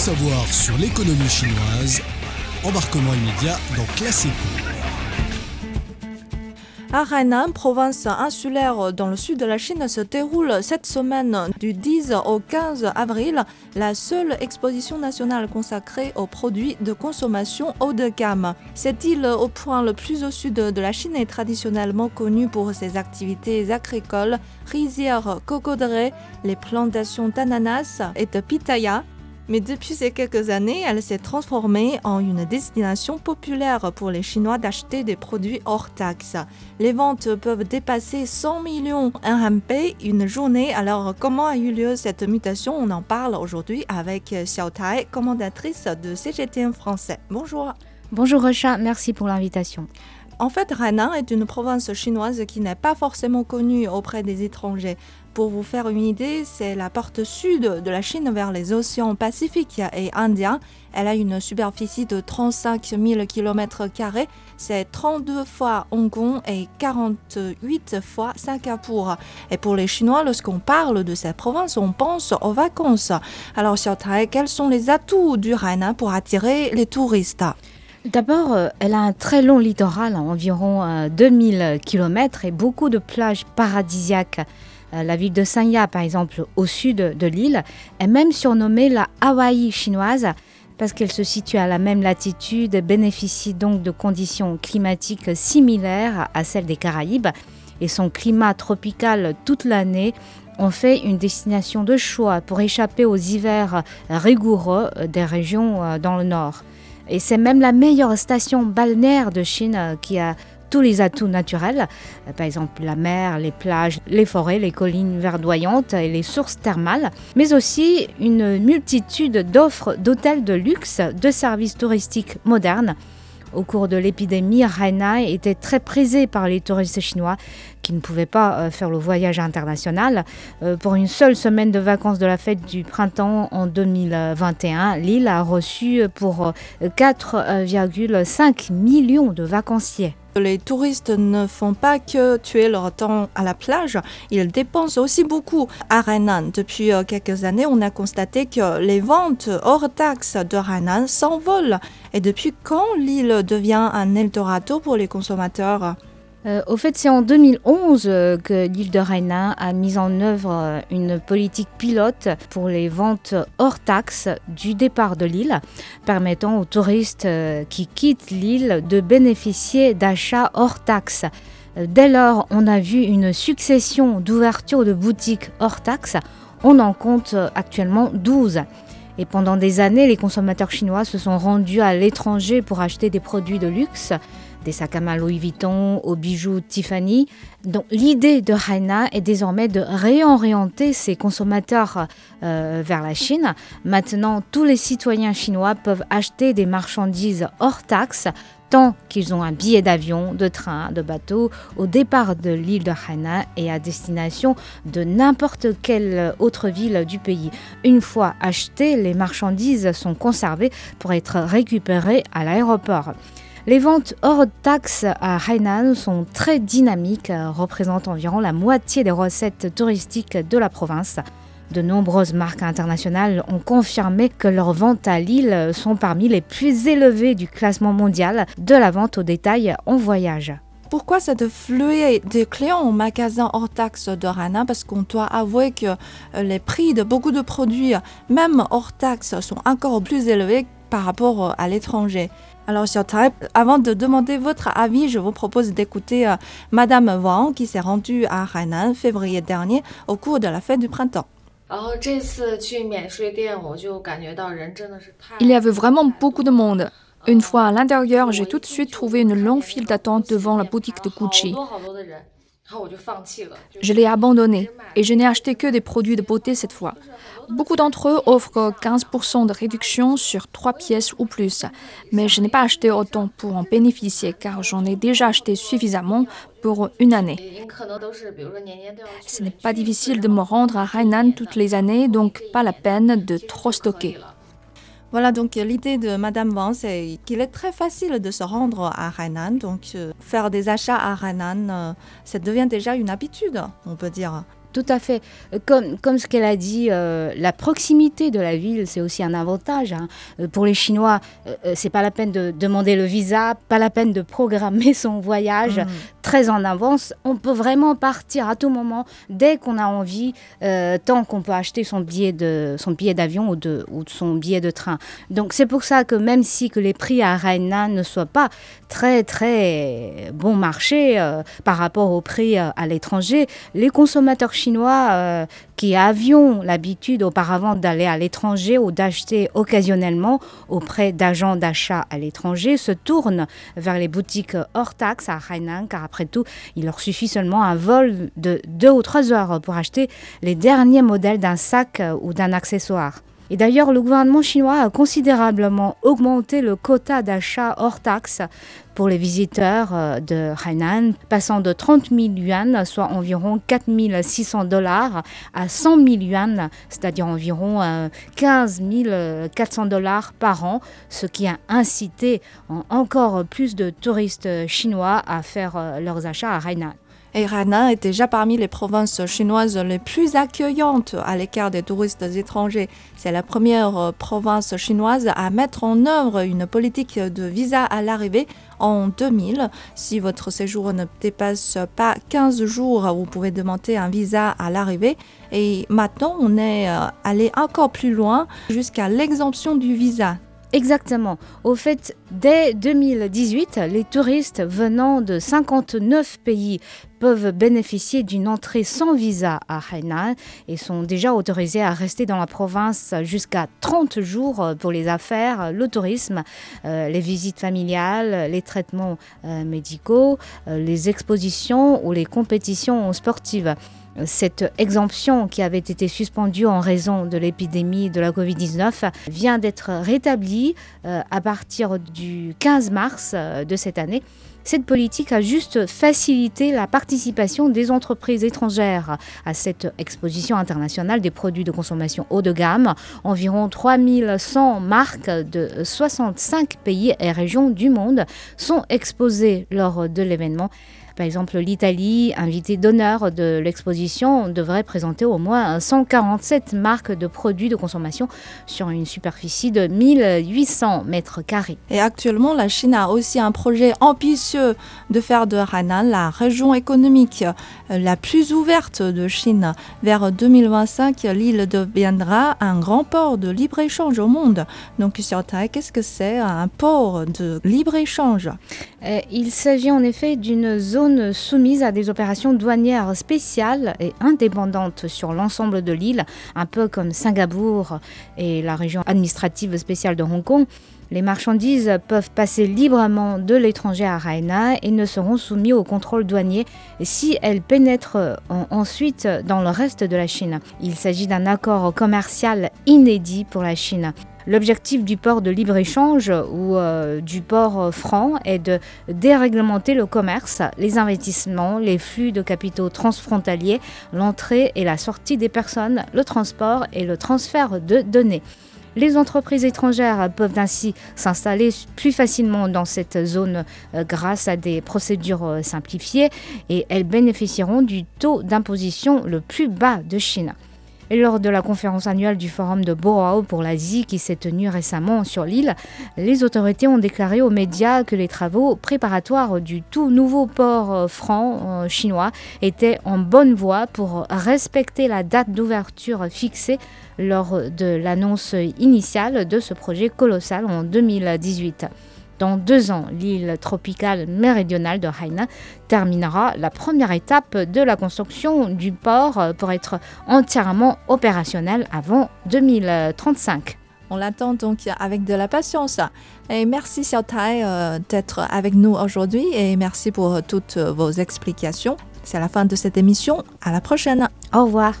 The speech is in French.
savoir sur l'économie chinoise. Embarquement immédiat dans Classico. À Hainan, province insulaire dans le sud de la Chine, se déroule cette semaine du 10 au 15 avril la seule exposition nationale consacrée aux produits de consommation haut de gamme. Cette île, au point le plus au sud de la Chine, est traditionnellement connue pour ses activités agricoles, rizières, cocodrées, les plantations d'ananas et de pitaya, mais depuis ces quelques années, elle s'est transformée en une destination populaire pour les Chinois d'acheter des produits hors taxes. Les ventes peuvent dépasser 100 millions RMB une journée. Alors, comment a eu lieu cette mutation? On en parle aujourd'hui avec Xiao Tai, commandatrice de CGTN français. Bonjour. Bonjour Rocha, merci pour l'invitation. En fait, Hainan est une province chinoise qui n'est pas forcément connue auprès des étrangers. Pour vous faire une idée, c'est la porte sud de la Chine vers les océans Pacifique et Indien. Elle a une superficie de 35 000 km, c'est 32 fois Hong Kong et 48 fois Singapour. Et pour les Chinois, lorsqu'on parle de cette province, on pense aux vacances. Alors, Xiaotai, quels sont les atouts du Hainan pour attirer les touristes? D'abord, euh, elle a un très long littoral, environ 2000 euh, km, et beaucoup de plages paradisiaques. Euh, la ville de Sanya, par exemple, au sud de l'île, est même surnommée la Hawaï chinoise parce qu'elle se situe à la même latitude, bénéficie donc de conditions climatiques similaires à celles des Caraïbes et son climat tropical toute l'année en fait une destination de choix pour échapper aux hivers rigoureux des régions dans le nord. Et c'est même la meilleure station balnéaire de Chine euh, qui a tous les atouts naturels, euh, par exemple la mer, les plages, les forêts, les collines verdoyantes et les sources thermales, mais aussi une multitude d'offres d'hôtels de luxe, de services touristiques modernes. Au cours de l'épidémie, Hainan était très prisé par les touristes chinois qui ne pouvaient pas euh, faire le voyage international. Euh, pour une seule semaine de vacances de la fête du printemps en 2021, l'île a reçu pour 4,5 millions de vacanciers. Les touristes ne font pas que tuer leur temps à la plage, ils dépensent aussi beaucoup à Hainan. Depuis euh, quelques années, on a constaté que les ventes hors taxes de Hainan s'envolent. Et depuis quand l'île devient un Eldorado pour les consommateurs? Euh, au fait, c'est en 2011 euh, que l'île de Hainan a mis en œuvre euh, une politique pilote pour les ventes hors taxes du départ de l'île, permettant aux touristes qui quittent l'île de bénéficier d'achats hors taxes. Dès lors, on a vu une succession d'ouvertures de boutiques hors taxes. On en compte actuellement 12. Et pendant des années, les consommateurs chinois se sont rendus à l'étranger pour acheter des produits de luxe des sacs à main Louis Vuitton aux bijoux Tiffany. Donc l'idée de Hainan est désormais de réorienter ses consommateurs euh, vers la Chine. Maintenant, tous les citoyens chinois peuvent acheter des marchandises hors taxes tant qu'ils ont un billet d'avion, de train, de bateau au départ de l'île de Hainan et à destination de n'importe quelle autre ville du pays. Une fois achetées, les marchandises sont conservées pour être récupérées à l'aéroport. Les ventes hors taxes à Hainan sont très dynamiques, représentent environ la moitié des recettes touristiques de la province. De nombreuses marques internationales ont confirmé que leurs ventes à l'île sont parmi les plus élevées du classement mondial de la vente au détail en voyage. Pourquoi cette fluée des clients au magasin hors taxe de Hainan? Parce qu'on doit avouer que euh, les prix de beaucoup de produits, même hors taxe, sont encore plus élevés par rapport euh, à l'étranger. Alors, avant de demander votre avis, je vous propose d'écouter euh, Madame Wang qui s'est rendue à Hainan février dernier au cours de la fête du printemps. Il y avait vraiment beaucoup de monde. Une fois à l'intérieur, j'ai tout de suite trouvé une longue file d'attente devant la boutique de Gucci. Je l'ai abandonné et je n'ai acheté que des produits de beauté cette fois. Beaucoup d'entre eux offrent 15% de réduction sur trois pièces ou plus, mais je n'ai pas acheté autant pour en bénéficier car j'en ai déjà acheté suffisamment pour une année. Ce n'est pas difficile de me rendre à Hainan toutes les années, donc pas la peine de trop stocker. Voilà, donc l'idée de Madame Wang, c'est qu'il est très facile de se rendre à Hainan. Donc, euh, faire des achats à Hainan, euh, ça devient déjà une habitude, on peut dire. Tout à fait. Comme, comme ce qu'elle a dit, euh, la proximité de la ville, c'est aussi un avantage. Hein. Euh, pour les Chinois, euh, c'est pas la peine de demander le visa, pas la peine de programmer son voyage mm. très en avance. On peut vraiment partir à tout moment, dès qu'on a envie, tant qu'on peut acheter son billet de son billet d'avion ou de ou son billet de train. Donc c'est pour ça que même si que les prix à Hainan ne soient pas très très bon marché par rapport aux prix à l'étranger, les consommateurs chinois euh, qui avions l'habitude auparavant d'aller à l'étranger ou d'acheter occasionnellement auprès d'agents d'achat à l'étranger se tournent vers les boutiques hors taxe à Hainan car après tout, il leur suffit seulement un vol de deux ou trois heures pour acheter les derniers modèles d'un sac ou d'un accessoire. Et d'ailleurs, le gouvernement chinois a considérablement augmenté le quota d'achat hors taxe pour les visiteurs euh, de Hainan, passant de 30 000 yuan, soit environ 4 600 dollars, à 100 000 yuan, c'est-à-dire environ 15 euh, 400 dollars par an, ce qui a incité encore plus de touristes chinois à faire euh, leurs achats à Hainan. Et Hainan est déjà parmi les provinces chinoises les plus accueillantes à l'écart des touristes étrangers. C'est la première euh, province chinoise à mettre en œuvre une politique de visa à l'arrivée en 2000. Si votre séjour ne dépasse pas 15 jours, vous pouvez demander un visa à l'arrivée. Et maintenant, on est euh, allé encore plus loin jusqu'à l'exemption du visa. Exactement. Au fait, dès 2018, les touristes venant de 59 pays peuvent bénéficier d'une entrée sans visa à Hainan et sont déjà autorisés à rester dans la province jusqu'à 30 jours pour les affaires, le tourisme, euh, les visites familiales, les traitements euh, médicaux, euh, les expositions ou les compétitions sportives cette exemption qui avait été suspendue en raison de l'épidémie de la Covid-19 vient d'être rétablie euh, à partir du 15 mars euh, de cette année. Cette politique a juste facilité la participation des entreprises étrangères à cette exposition internationale des produits de consommation haut de gamme. Environ 3100 marques de 65 pays et régions du monde sont exposées lors de l'événement. Par exemple, l'Italie, invitée d'honneur de l'exposition, devrait présenter au moins 147 marques de produits de consommation sur une superficie de 1800 mètres carrés. Et actuellement, la Chine a aussi un projet ambitieux de faire de Hainan la région économique la plus ouverte de Chine. Vers 2025, l'île deviendra un grand port de libre-échange au monde. Donc, sur Taï, qu'est-ce que c'est un port de libre-échange? Euh, Il s'agit en effet d'une zone soumise à des opérations douanières spéciales et indépendantes sur l'ensemble de l'île, un peu comme Singapour et la région administrative spéciale de Hong Kong. Les marchandises peuvent passer librement de l'étranger à Raina et ne seront soumis au contrôle douanier si elles pénètrent ensuite dans le reste de la Chine. Il s'agit d'un accord commercial inédit pour la Chine. L'objectif du port de libre-échange ou euh, du port franc est de déréglementer le commerce, les investissements, les flux de capitaux transfrontaliers, l'entrée et la sortie des personnes, le transport et le transfert de données. Les entreprises étrangères peuvent ainsi s'installer plus facilement dans cette zone euh, grâce à des procédures euh, simplifiées et elles bénéficieront du taux d'imposition le plus bas de Chine. Et lors de la conférence annuelle du Forum de Boao pour l'Asie qui s'est tenue récemment sur l'île, les autorités ont déclaré aux médias que les travaux préparatoires du tout nouveau port euh, franc euh, chinois étaient en bonne voie pour respecter la date d'ouverture fixée lors de l'annonce initiale de ce projet colossal en 2018. Dans deux ans, l'île tropicale méridionale de Hainan terminera la première étape de la construction du port pour être entièrement opérationnel avant 2035. On l'attend donc avec de la patience. Et merci Xiao Tai euh, d'être avec nous aujourd'hui et merci pour toutes vos explications. C'est la fin de cette émission. À la prochaine. Au revoir.